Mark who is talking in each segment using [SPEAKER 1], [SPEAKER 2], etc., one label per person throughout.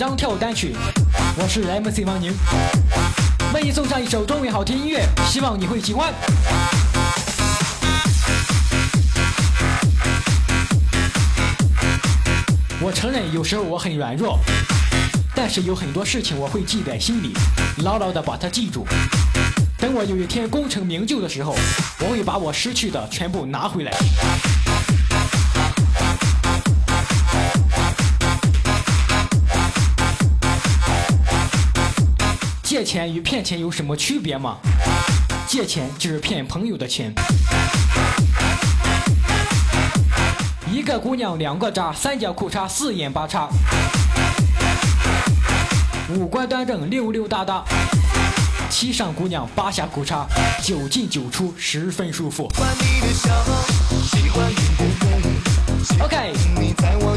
[SPEAKER 1] 张跳舞单曲，我是 MC 王宁，为你送上一首中文好听音乐，希望你会喜欢。我承认有时候我很软弱，但是有很多事情我会记在心里，牢牢的把它记住。等我有一天功成名就的时候，我会把我失去的全部拿回来。借钱与骗钱有什么区别吗？借钱就是骗朋友的钱。一个姑娘两个渣，三角裤衩四眼八叉，五官端正溜溜达达，七上姑娘八下裤衩，九进九出十分舒服。OK，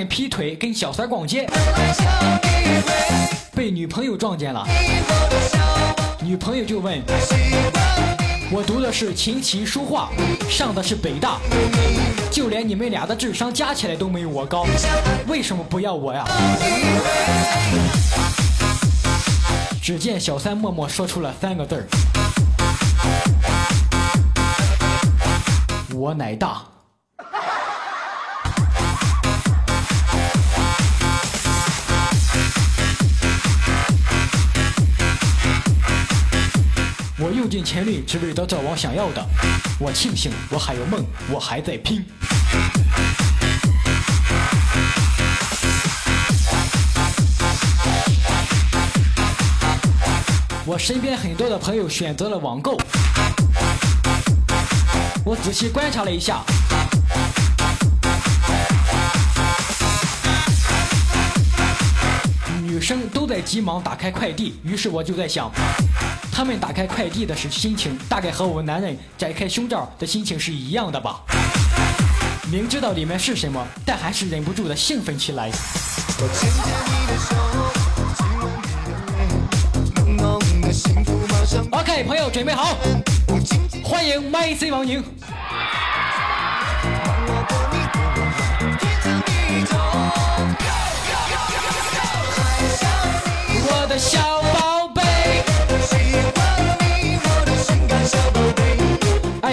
[SPEAKER 1] 人劈腿跟小三逛街，被女朋友撞见了，女朋友就问。我读的是琴棋书画，上的是北大，就连你们俩的智商加起来都没有我高，为什么不要我呀？只见小三默默说出了三个字儿：我乃大。我用尽全力，只为得到我想要的。我庆幸我还有梦，我还在拼。我身边很多的朋友选择了网购，我仔细观察了一下。生都在急忙打开快递，于是我就在想，他们打开快递的是心情，大概和我们男人展开胸罩的心情是一样的吧。明知道里面是什么，但还是忍不住的兴奋起来。OK，朋友准备好，欢迎 MC 王宁。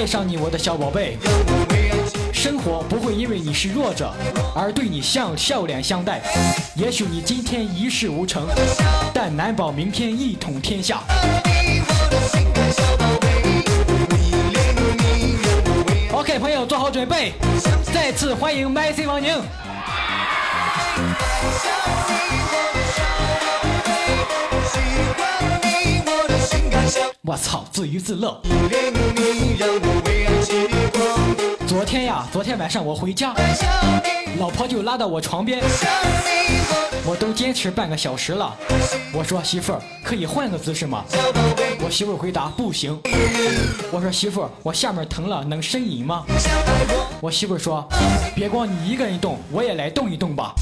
[SPEAKER 1] 上你，我的小宝贝。生活不会因为你是弱者而对你笑笑脸相待。也许你今天一事无成，但难保明天一统天下。OK，朋友做好准备，再次欢迎 MC 王宁。我操，自娱自乐。昨天呀，昨天晚上我回家，老婆就拉到我床边，我都坚持半个小时了。我说媳妇儿，可以换个姿势吗？我媳妇儿回答不行。我说媳妇儿，我下面疼了，能呻吟吗？我媳妇儿说，别光你一个人动，我也来动一动吧。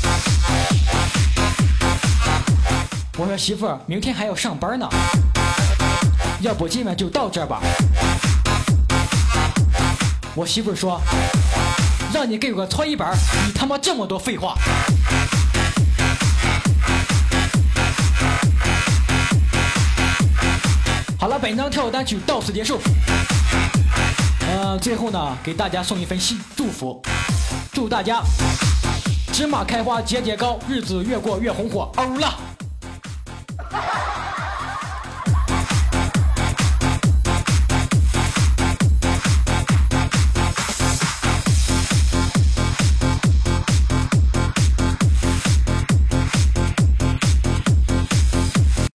[SPEAKER 1] 我说媳妇儿，明天还要上班呢，要不今晚就到这儿吧。我媳妇说，让你给我搓衣板，你他妈这么多废话。好了，本张跳舞单曲到此结束。呃，最后呢，给大家送一份新祝福，祝大家芝麻开花节节高，日子越过越红火。欧了。